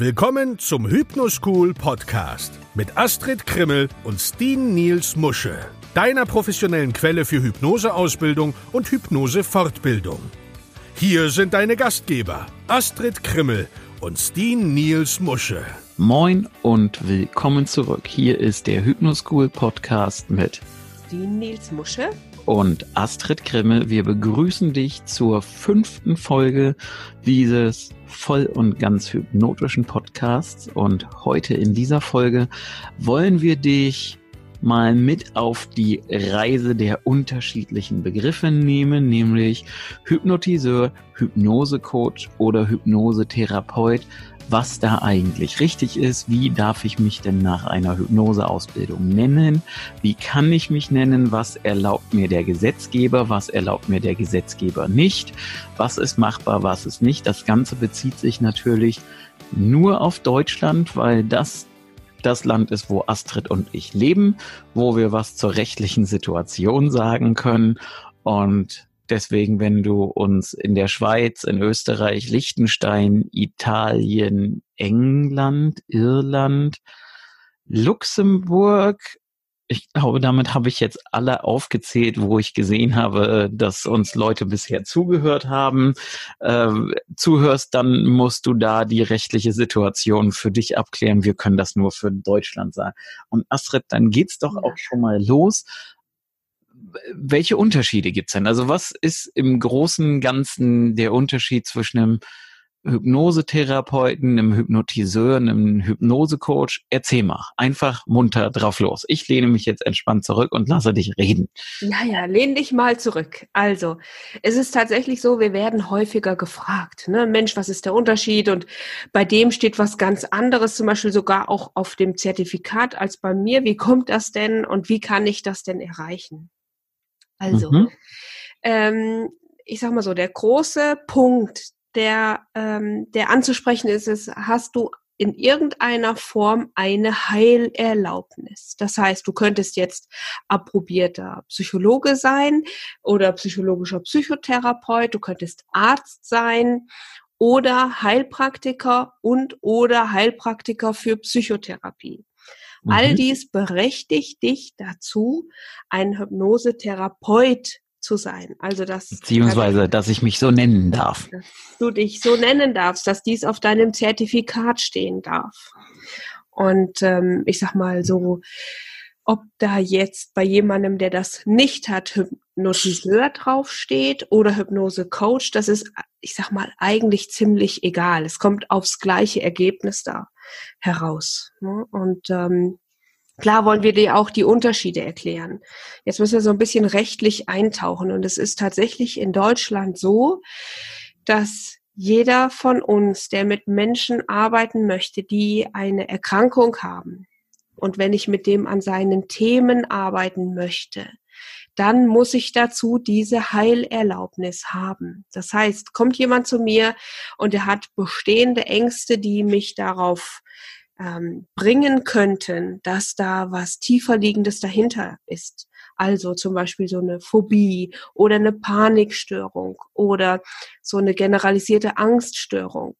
Willkommen zum Hypnoschool Podcast mit Astrid Krimmel und Steen Niels Musche, deiner professionellen Quelle für Hypnoseausbildung und Hypnosefortbildung. Hier sind deine Gastgeber Astrid Krimmel und Steen Niels Musche. Moin und willkommen zurück. Hier ist der Hypnoschool Podcast mit Steen Niels Musche und Astrid Krimmel. Wir begrüßen dich zur fünften Folge dieses voll und ganz hypnotischen Podcasts. Und heute in dieser Folge wollen wir dich mal mit auf die Reise der unterschiedlichen Begriffe nehmen, nämlich Hypnotiseur, Hypnosecoach oder Hypnosetherapeut was da eigentlich richtig ist. Wie darf ich mich denn nach einer Hypnoseausbildung nennen? Wie kann ich mich nennen? Was erlaubt mir der Gesetzgeber? Was erlaubt mir der Gesetzgeber nicht? Was ist machbar? Was ist nicht? Das Ganze bezieht sich natürlich nur auf Deutschland, weil das das Land ist, wo Astrid und ich leben, wo wir was zur rechtlichen Situation sagen können. Und Deswegen, wenn du uns in der Schweiz, in Österreich, Liechtenstein, Italien, England, Irland, Luxemburg, ich glaube, damit habe ich jetzt alle aufgezählt, wo ich gesehen habe, dass uns Leute bisher zugehört haben. Äh, zuhörst, dann musst du da die rechtliche Situation für dich abklären. Wir können das nur für Deutschland sagen. Und Astrid, dann geht's doch auch schon mal los welche Unterschiede gibt's denn? Also was ist im großen Ganzen der Unterschied zwischen einem Hypnosetherapeuten, einem Hypnotiseur, einem Hypnosecoach? Erzähl mal. Einfach munter drauf los. Ich lehne mich jetzt entspannt zurück und lasse dich reden. Ja, ja, lehn dich mal zurück. Also, es ist tatsächlich so, wir werden häufiger gefragt. Ne? Mensch, was ist der Unterschied? Und bei dem steht was ganz anderes, zum Beispiel sogar auch auf dem Zertifikat als bei mir. Wie kommt das denn und wie kann ich das denn erreichen? Also, mhm. ähm, ich sag mal so, der große Punkt, der, ähm, der anzusprechen ist, ist, hast du in irgendeiner Form eine Heilerlaubnis. Das heißt, du könntest jetzt approbierter Psychologe sein oder psychologischer Psychotherapeut, du könntest Arzt sein oder Heilpraktiker und oder Heilpraktiker für Psychotherapie. Mhm. All dies berechtigt dich dazu, ein Hypnosetherapeut zu sein. Also das beziehungsweise, dass ich mich so nennen darf. Dass du dich so nennen darfst, dass dies auf deinem Zertifikat stehen darf. Und ähm, ich sag mal so, ob da jetzt bei jemandem, der das nicht hat, Hypnotiseur draufsteht oder Hypnose-Coach, das ist, ich sag mal, eigentlich ziemlich egal. Es kommt aufs gleiche Ergebnis da heraus. Ne? Und ähm, klar wollen wir dir auch die Unterschiede erklären. Jetzt müssen wir so ein bisschen rechtlich eintauchen. Und es ist tatsächlich in Deutschland so, dass jeder von uns, der mit Menschen arbeiten möchte, die eine Erkrankung haben, und wenn ich mit dem an seinen Themen arbeiten möchte, dann muss ich dazu diese Heilerlaubnis haben. Das heißt, kommt jemand zu mir und er hat bestehende Ängste, die mich darauf ähm, bringen könnten, dass da was tiefer liegendes dahinter ist. Also zum Beispiel so eine Phobie oder eine Panikstörung oder so eine generalisierte Angststörung.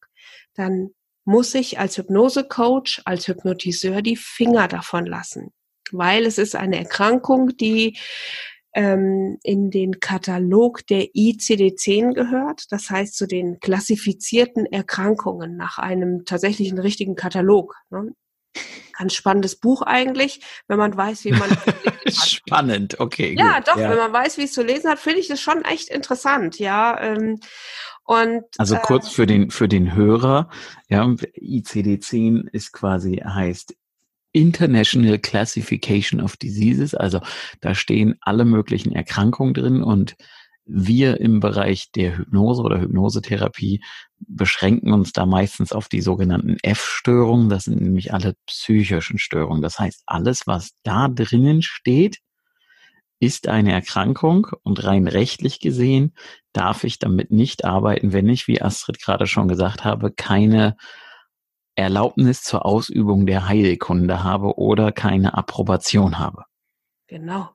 Dann muss ich als Hypnosecoach, als Hypnotiseur die Finger davon lassen, weil es ist eine Erkrankung, die ähm, in den Katalog der ICD-10 gehört, das heißt zu den klassifizierten Erkrankungen nach einem tatsächlichen richtigen Katalog. Ne? Ganz spannendes Buch eigentlich, wenn man weiß, wie man Spannend, okay. Ja, gut. doch, ja. wenn man weiß, wie es zu lesen hat, finde ich das schon echt interessant, ja. Und, also kurz äh, für den für den Hörer, ja, ICD-10 ist quasi heißt International Classification of Diseases. Also da stehen alle möglichen Erkrankungen drin und wir im Bereich der Hypnose oder Hypnosetherapie beschränken uns da meistens auf die sogenannten F-Störungen. Das sind nämlich alle psychischen Störungen. Das heißt, alles, was da drinnen steht, ist eine Erkrankung und rein rechtlich gesehen darf ich damit nicht arbeiten, wenn ich, wie Astrid gerade schon gesagt habe, keine Erlaubnis zur Ausübung der Heilkunde habe oder keine Approbation habe. Genau.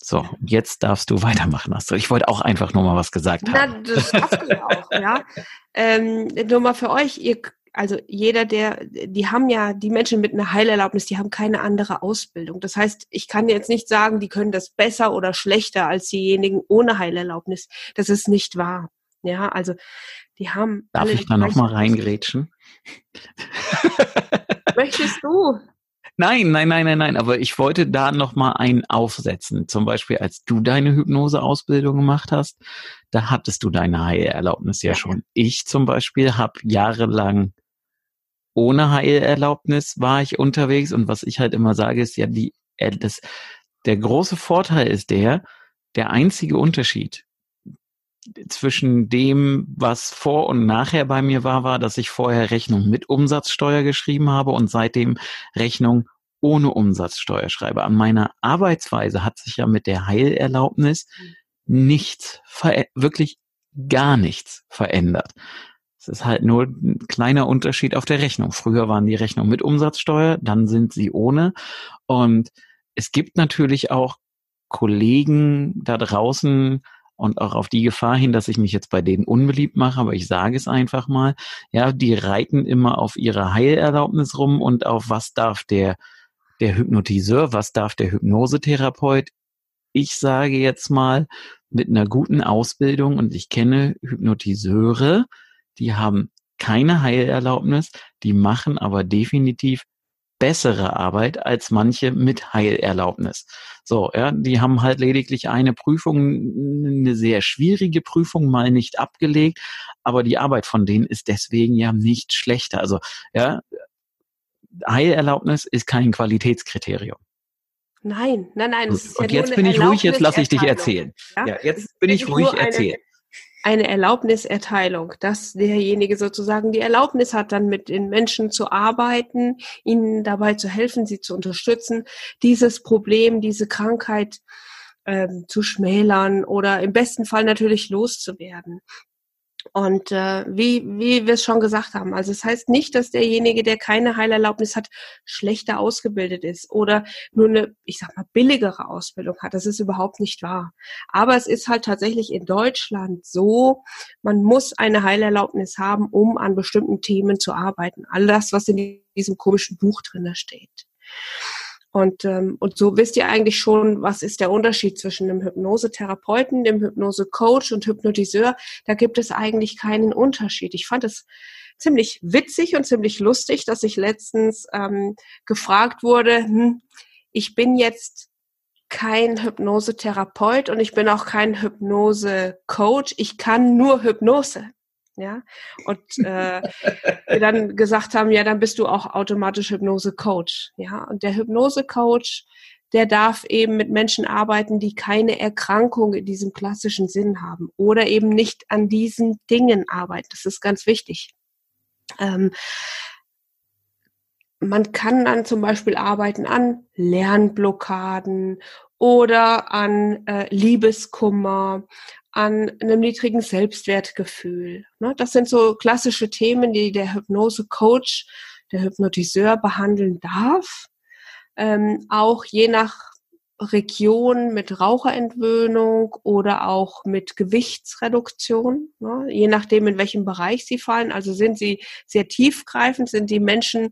So, jetzt darfst du weitermachen, Astrid. Ich wollte auch einfach nur mal was gesagt haben. Na, das darfst du ja auch, ja. Ähm, nur mal für euch, ihr, also jeder, der, die haben ja, die Menschen mit einer Heilerlaubnis, die haben keine andere Ausbildung. Das heißt, ich kann jetzt nicht sagen, die können das besser oder schlechter als diejenigen ohne Heilerlaubnis. Das ist nicht wahr. Ja, also die haben. Darf ich da nochmal reingrätschen? Möchtest du? Nein, nein, nein, nein, nein. Aber ich wollte da noch mal einen aufsetzen. Zum Beispiel, als du deine Hypnoseausbildung gemacht hast, da hattest du deine Heilerlaubnis ja schon. Ich zum Beispiel habe jahrelang ohne Heilerlaubnis war ich unterwegs und was ich halt immer sage ist ja die äh, das der große Vorteil ist der der einzige Unterschied zwischen dem, was vor und nachher bei mir war, war, dass ich vorher Rechnung mit Umsatzsteuer geschrieben habe und seitdem Rechnung ohne Umsatzsteuer schreibe. An meiner Arbeitsweise hat sich ja mit der Heilerlaubnis nichts, wirklich gar nichts verändert. Es ist halt nur ein kleiner Unterschied auf der Rechnung. Früher waren die Rechnungen mit Umsatzsteuer, dann sind sie ohne. Und es gibt natürlich auch Kollegen da draußen, und auch auf die Gefahr hin, dass ich mich jetzt bei denen unbeliebt mache, aber ich sage es einfach mal, ja, die reiten immer auf ihre Heilerlaubnis rum und auf was darf der, der Hypnotiseur, was darf der Hypnosetherapeut. Ich sage jetzt mal, mit einer guten Ausbildung und ich kenne Hypnotiseure, die haben keine Heilerlaubnis, die machen aber definitiv bessere Arbeit als manche mit Heilerlaubnis. So, ja, die haben halt lediglich eine Prüfung, eine sehr schwierige Prüfung mal nicht abgelegt, aber die Arbeit von denen ist deswegen ja nicht schlechter. Also, ja, Heilerlaubnis ist kein Qualitätskriterium. Nein, nein, nein. Und, ja und jetzt bin ich ruhig, jetzt lasse ich dich erzählen. Ja, ja jetzt bin ich ruhig erzählen eine Erlaubniserteilung, dass derjenige sozusagen die Erlaubnis hat, dann mit den Menschen zu arbeiten, ihnen dabei zu helfen, sie zu unterstützen, dieses Problem, diese Krankheit ähm, zu schmälern oder im besten Fall natürlich loszuwerden. Und äh, wie, wie wir es schon gesagt haben, also es das heißt nicht, dass derjenige, der keine Heilerlaubnis hat, schlechter ausgebildet ist oder nur eine, ich sag mal, billigere Ausbildung hat. Das ist überhaupt nicht wahr. Aber es ist halt tatsächlich in Deutschland so, man muss eine Heilerlaubnis haben, um an bestimmten Themen zu arbeiten. All das, was in diesem komischen Buch drinne steht. Und, ähm, und so wisst ihr eigentlich schon, was ist der Unterschied zwischen einem Hypnosetherapeuten, dem Hypnosecoach und Hypnotiseur. Da gibt es eigentlich keinen Unterschied. Ich fand es ziemlich witzig und ziemlich lustig, dass ich letztens ähm, gefragt wurde, hm, ich bin jetzt kein Hypnosetherapeut und ich bin auch kein Hypnosecoach. Ich kann nur Hypnose ja, und äh, wir dann gesagt haben, ja, dann bist du auch automatisch Hypnose-Coach, ja, und der Hypnose-Coach, der darf eben mit Menschen arbeiten, die keine Erkrankung in diesem klassischen Sinn haben oder eben nicht an diesen Dingen arbeiten. Das ist ganz wichtig. Ähm, man kann dann zum Beispiel arbeiten an Lernblockaden oder an äh, Liebeskummer, an einem niedrigen Selbstwertgefühl. Ne? Das sind so klassische Themen, die der Hypnose-Coach, der Hypnotiseur behandeln darf. Ähm, auch je nach Region mit Raucherentwöhnung oder auch mit Gewichtsreduktion, ne? je nachdem, in welchem Bereich sie fallen. Also sind sie sehr tiefgreifend, sind die Menschen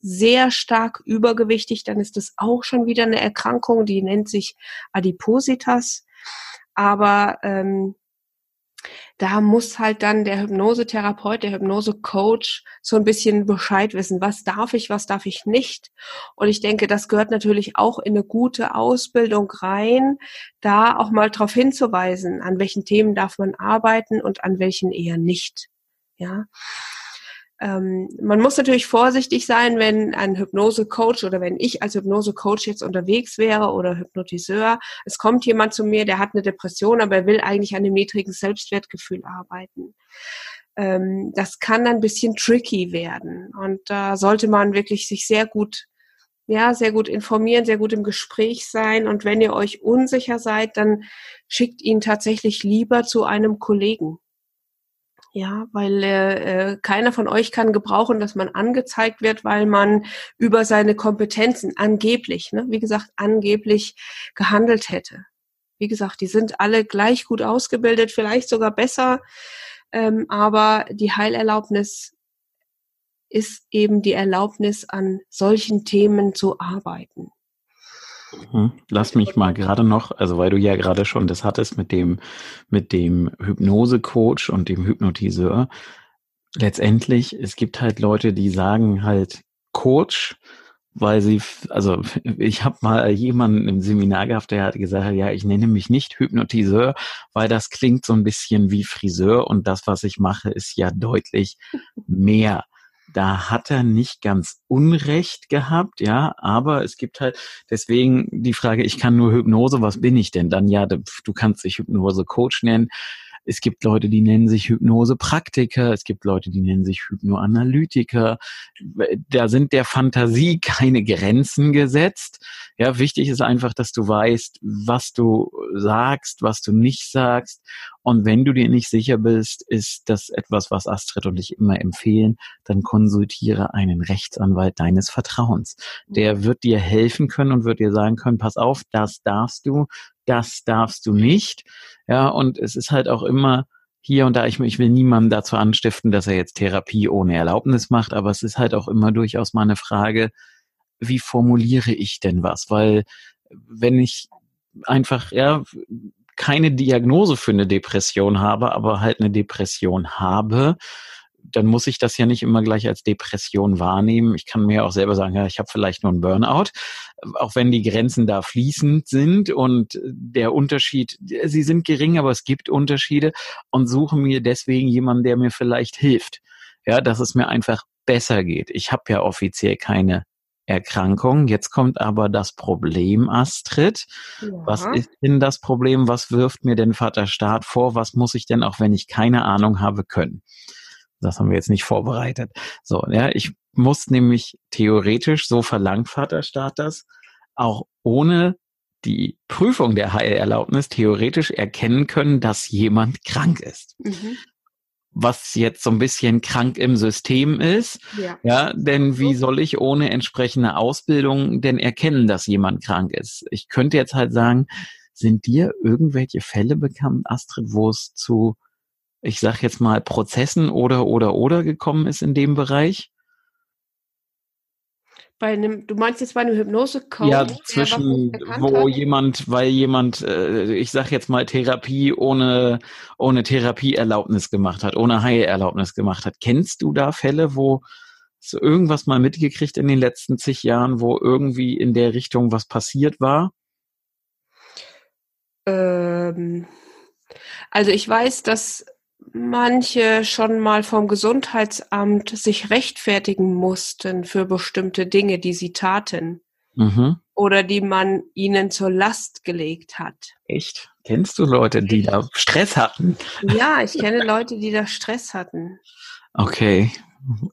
sehr stark übergewichtig, dann ist das auch schon wieder eine Erkrankung, die nennt sich Adipositas aber ähm, da muss halt dann der Hypnosetherapeut, der Hypnosecoach so ein bisschen Bescheid wissen, was darf ich, was darf ich nicht. Und ich denke, das gehört natürlich auch in eine gute Ausbildung rein, da auch mal darauf hinzuweisen, an welchen Themen darf man arbeiten und an welchen eher nicht. Ja ähm, man muss natürlich vorsichtig sein, wenn ein Hypnose-Coach oder wenn ich als Hypnose-Coach jetzt unterwegs wäre oder Hypnotiseur. Es kommt jemand zu mir, der hat eine Depression, aber er will eigentlich an dem niedrigen Selbstwertgefühl arbeiten. Ähm, das kann ein bisschen tricky werden. Und da sollte man wirklich sich sehr gut ja, sehr gut informieren, sehr gut im Gespräch sein. Und wenn ihr euch unsicher seid, dann schickt ihn tatsächlich lieber zu einem Kollegen. Ja, weil äh, äh, keiner von euch kann gebrauchen, dass man angezeigt wird, weil man über seine Kompetenzen angeblich, ne, wie gesagt, angeblich gehandelt hätte. Wie gesagt, die sind alle gleich gut ausgebildet, vielleicht sogar besser, ähm, aber die Heilerlaubnis ist eben die Erlaubnis, an solchen Themen zu arbeiten. Mhm. Lass mich mal gerade noch, also weil du ja gerade schon das hattest mit dem, mit dem Hypnosecoach und dem Hypnotiseur. Letztendlich, es gibt halt Leute, die sagen halt Coach, weil sie, also ich habe mal jemanden im Seminar gehabt, der hat gesagt, ja, ich nenne mich nicht Hypnotiseur, weil das klingt so ein bisschen wie Friseur und das, was ich mache, ist ja deutlich mehr da hat er nicht ganz Unrecht gehabt, ja, aber es gibt halt deswegen die Frage, ich kann nur Hypnose, was bin ich denn dann? Ja, du kannst dich Hypnose-Coach nennen. Es gibt Leute, die nennen sich Hypnose-Praktiker. Es gibt Leute, die nennen sich Hypnoanalytiker. Da sind der Fantasie keine Grenzen gesetzt. Ja, wichtig ist einfach, dass du weißt, was du sagst, was du nicht sagst. Und wenn du dir nicht sicher bist, ist das etwas, was Astrid und ich immer empfehlen, dann konsultiere einen Rechtsanwalt deines Vertrauens. Der wird dir helfen können und wird dir sagen können, pass auf, das darfst du, das darfst du nicht. Ja, und es ist halt auch immer hier und da, ich, ich will niemandem dazu anstiften, dass er jetzt Therapie ohne Erlaubnis macht, aber es ist halt auch immer durchaus mal eine Frage, wie formuliere ich denn was? Weil wenn ich einfach, ja, keine Diagnose für eine Depression habe, aber halt eine Depression habe, dann muss ich das ja nicht immer gleich als Depression wahrnehmen. Ich kann mir auch selber sagen, ja, ich habe vielleicht nur einen Burnout, auch wenn die Grenzen da fließend sind und der Unterschied, sie sind gering, aber es gibt Unterschiede und suche mir deswegen jemanden, der mir vielleicht hilft. Ja, dass es mir einfach besser geht. Ich habe ja offiziell keine Erkrankung. Jetzt kommt aber das Problem, Astrid. Ja. Was ist denn das Problem? Was wirft mir denn Vater Staat vor? Was muss ich denn, auch wenn ich keine Ahnung habe, können? Das haben wir jetzt nicht vorbereitet. So, ja, ich muss nämlich theoretisch, so verlangt Vaterstaat das, auch ohne die Prüfung der Heilerlaubnis theoretisch erkennen können, dass jemand krank ist. Mhm. Was jetzt so ein bisschen krank im System ist. Ja. ja, denn wie soll ich ohne entsprechende Ausbildung denn erkennen, dass jemand krank ist? Ich könnte jetzt halt sagen, sind dir irgendwelche Fälle bekannt, Astrid, wo es zu ich sag jetzt mal, Prozessen oder oder oder gekommen ist in dem Bereich? Bei einem, du meinst jetzt bei einem Hypnose-Coach? Ja, zwischen, wo hat? jemand, weil jemand, äh, ich sag jetzt mal, Therapie ohne, ohne Therapieerlaubnis gemacht hat, ohne Heilerlaubnis gemacht hat. Kennst du da Fälle, wo so irgendwas mal mitgekriegt in den letzten zig Jahren, wo irgendwie in der Richtung was passiert war? Ähm, also ich weiß, dass manche schon mal vom Gesundheitsamt sich rechtfertigen mussten für bestimmte Dinge, die sie taten. Mhm. Oder die man ihnen zur Last gelegt hat. Echt? Kennst du Leute, die da Stress hatten? Ja, ich kenne Leute, die da Stress hatten. Okay.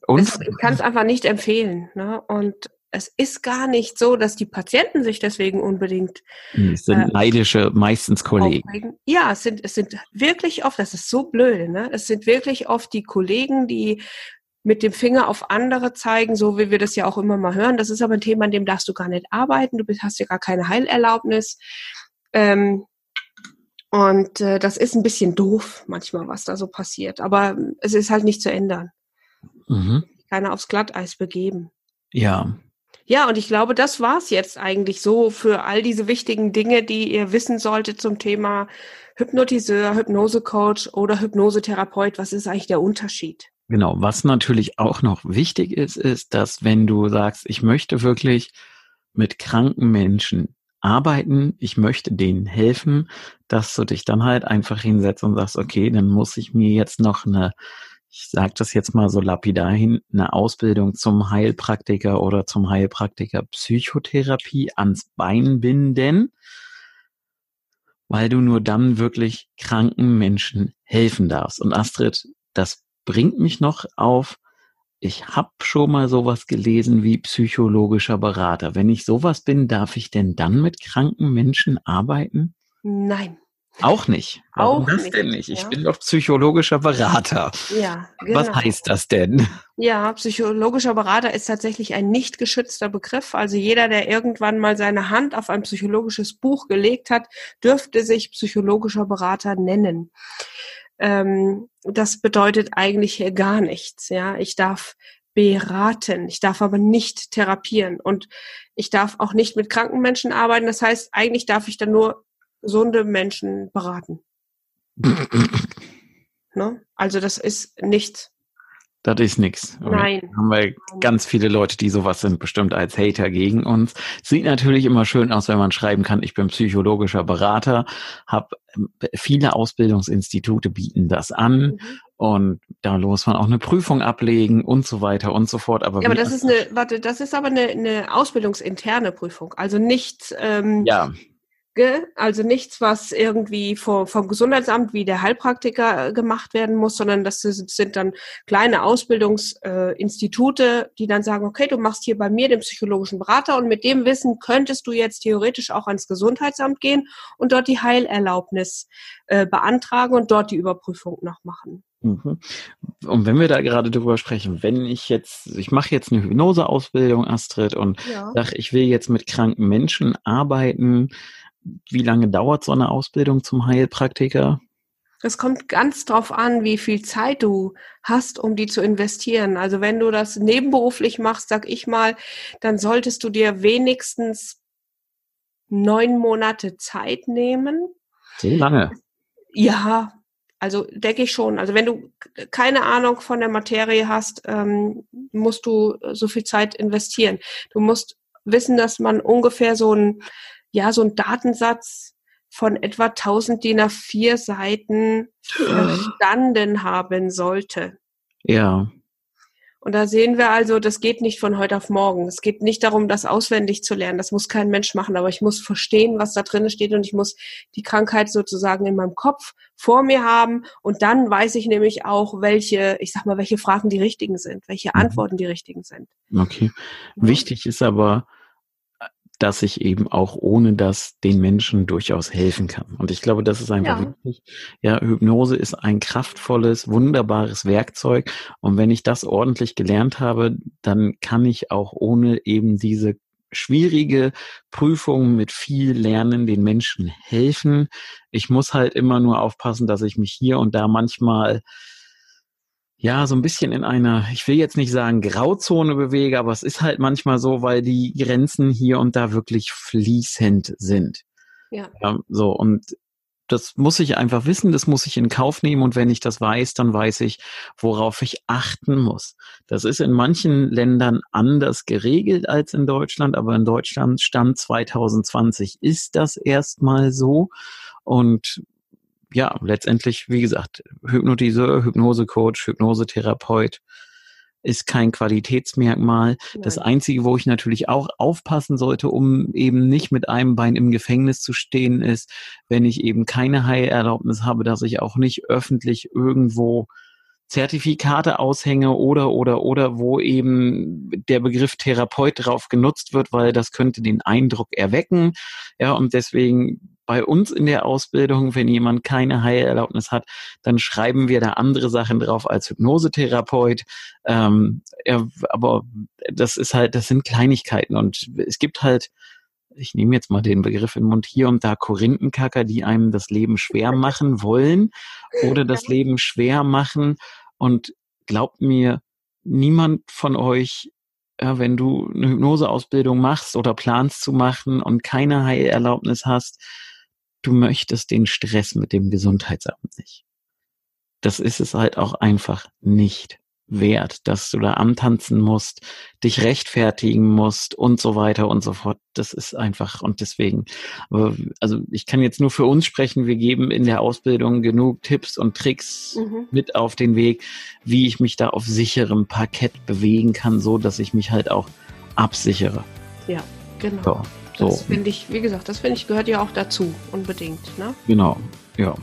Und? Das, ich kann es einfach nicht empfehlen. Ne? Und es ist gar nicht so, dass die Patienten sich deswegen unbedingt. Es sind äh, neidische, meistens Kollegen. Aufregen. Ja, es sind, es sind wirklich oft, das ist so blöd, ne? Es sind wirklich oft die Kollegen, die mit dem Finger auf andere zeigen, so wie wir das ja auch immer mal hören. Das ist aber ein Thema, an dem darfst du gar nicht arbeiten. Du hast ja gar keine Heilerlaubnis. Ähm, und äh, das ist ein bisschen doof manchmal, was da so passiert. Aber es ist halt nicht zu ändern. Mhm. Keiner aufs Glatteis begeben. Ja, ja, und ich glaube, das war's jetzt eigentlich so für all diese wichtigen Dinge, die ihr wissen solltet zum Thema Hypnotiseur, Hypnosecoach oder Hypnosetherapeut. Was ist eigentlich der Unterschied? Genau, was natürlich auch noch wichtig ist, ist, dass wenn du sagst, ich möchte wirklich mit kranken Menschen arbeiten, ich möchte denen helfen, dass du dich dann halt einfach hinsetzt und sagst, okay, dann muss ich mir jetzt noch eine ich sage das jetzt mal so lapidar hin, eine Ausbildung zum Heilpraktiker oder zum Heilpraktiker Psychotherapie ans Bein binden, weil du nur dann wirklich kranken Menschen helfen darfst. Und Astrid, das bringt mich noch auf, ich habe schon mal sowas gelesen wie psychologischer Berater. Wenn ich sowas bin, darf ich denn dann mit kranken Menschen arbeiten? Nein. Auch nicht. Warum auch das nicht, denn nicht? Ich ja. bin doch psychologischer Berater. Ja, genau. Was heißt das denn? Ja, psychologischer Berater ist tatsächlich ein nicht geschützter Begriff. Also jeder, der irgendwann mal seine Hand auf ein psychologisches Buch gelegt hat, dürfte sich psychologischer Berater nennen. Ähm, das bedeutet eigentlich gar nichts. Ja, ich darf beraten. Ich darf aber nicht therapieren und ich darf auch nicht mit kranken Menschen arbeiten. Das heißt, eigentlich darf ich dann nur gesunde Menschen beraten. ne? Also das ist nichts. Das ist nichts. Nein. Haben wir ganz viele Leute, die sowas sind, bestimmt als Hater gegen uns. Sieht natürlich immer schön aus, wenn man schreiben kann, ich bin psychologischer Berater, habe viele Ausbildungsinstitute bieten das an. Mhm. Und da muss man auch eine Prüfung ablegen und so weiter und so fort. Aber, ja, aber das ist eine, warte, das ist aber eine, eine ausbildungsinterne Prüfung. Also nicht, ähm, ja. Also nichts, was irgendwie vom, vom Gesundheitsamt wie der Heilpraktiker äh, gemacht werden muss, sondern das sind dann kleine Ausbildungsinstitute, äh, die dann sagen, okay, du machst hier bei mir den psychologischen Berater und mit dem Wissen könntest du jetzt theoretisch auch ans Gesundheitsamt gehen und dort die Heilerlaubnis äh, beantragen und dort die Überprüfung noch machen. Mhm. Und wenn wir da gerade drüber sprechen, wenn ich jetzt, ich mache jetzt eine Hypnoseausbildung, Astrid, und ja. sage, ich will jetzt mit kranken Menschen arbeiten, wie lange dauert so eine Ausbildung zum Heilpraktiker? Es kommt ganz drauf an, wie viel Zeit du hast, um die zu investieren. Also wenn du das nebenberuflich machst, sag ich mal, dann solltest du dir wenigstens neun Monate Zeit nehmen. So lange? Ja, also denke ich schon. Also wenn du keine Ahnung von der Materie hast, ähm, musst du so viel Zeit investieren. Du musst wissen, dass man ungefähr so ein ja, so ein Datensatz von etwa 1000 DIN A4 Seiten verstanden haben sollte. Ja. Und da sehen wir also, das geht nicht von heute auf morgen. Es geht nicht darum, das auswendig zu lernen. Das muss kein Mensch machen, aber ich muss verstehen, was da drin steht und ich muss die Krankheit sozusagen in meinem Kopf vor mir haben und dann weiß ich nämlich auch, welche, ich sag mal, welche Fragen die richtigen sind, welche mhm. Antworten die richtigen sind. Okay. Ja. Wichtig ist aber, dass ich eben auch ohne das den Menschen durchaus helfen kann. Und ich glaube, das ist einfach ja. wichtig. Ja, Hypnose ist ein kraftvolles, wunderbares Werkzeug. Und wenn ich das ordentlich gelernt habe, dann kann ich auch ohne eben diese schwierige Prüfung mit viel Lernen den Menschen helfen. Ich muss halt immer nur aufpassen, dass ich mich hier und da manchmal ja, so ein bisschen in einer, ich will jetzt nicht sagen Grauzone bewege, aber es ist halt manchmal so, weil die Grenzen hier und da wirklich fließend sind. Ja. ja. So, und das muss ich einfach wissen, das muss ich in Kauf nehmen und wenn ich das weiß, dann weiß ich, worauf ich achten muss. Das ist in manchen Ländern anders geregelt als in Deutschland, aber in Deutschland Stand 2020 ist das erstmal so und ja, letztendlich, wie gesagt, Hypnotiseur, Hypnosecoach, Hypnosetherapeut ist kein Qualitätsmerkmal. Nein. Das Einzige, wo ich natürlich auch aufpassen sollte, um eben nicht mit einem Bein im Gefängnis zu stehen, ist, wenn ich eben keine Heilerlaubnis habe, dass ich auch nicht öffentlich irgendwo Zertifikate aushänge oder oder oder wo eben der Begriff Therapeut drauf genutzt wird, weil das könnte den Eindruck erwecken. Ja, und deswegen bei uns in der Ausbildung, wenn jemand keine Heilerlaubnis hat, dann schreiben wir da andere Sachen drauf als Hypnosetherapeut. Ähm, ja, aber das ist halt, das sind Kleinigkeiten und es gibt halt, ich nehme jetzt mal den Begriff in den Mund, hier und da Korinthenkacker, die einem das Leben schwer machen wollen oder das Leben schwer machen. Und glaubt mir, niemand von euch ja, wenn du eine Hypnoseausbildung machst oder planst zu machen und keine Heilerlaubnis hast, du möchtest den Stress mit dem Gesundheitsamt nicht. Das ist es halt auch einfach nicht wert, dass du da antanzen musst, dich rechtfertigen musst und so weiter und so fort. Das ist einfach und deswegen, also ich kann jetzt nur für uns sprechen. Wir geben in der Ausbildung genug Tipps und Tricks mhm. mit auf den Weg, wie ich mich da auf sicherem Parkett bewegen kann, so dass ich mich halt auch absichere. Ja, genau. So. Das finde ich, wie gesagt, das finde ich gehört ja auch dazu, unbedingt. Ne? Genau, ja.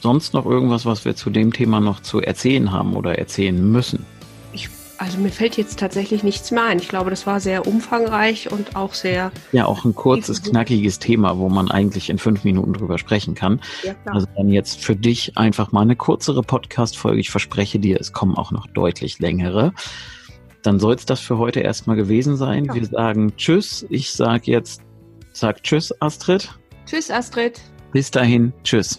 Sonst noch irgendwas, was wir zu dem Thema noch zu erzählen haben oder erzählen müssen? Ich, also mir fällt jetzt tatsächlich nichts mehr ein. Ich glaube, das war sehr umfangreich und auch sehr. Ja, auch ein kurzes, knackiges Thema, wo man eigentlich in fünf Minuten drüber sprechen kann. Ja. Also dann jetzt für dich einfach mal eine kürzere Podcast-Folge. Ich verspreche dir, es kommen auch noch deutlich längere dann soll es das für heute erstmal gewesen sein. Ja. Wir sagen Tschüss. Ich sage jetzt Sag Tschüss, Astrid. Tschüss, Astrid. Bis dahin, Tschüss.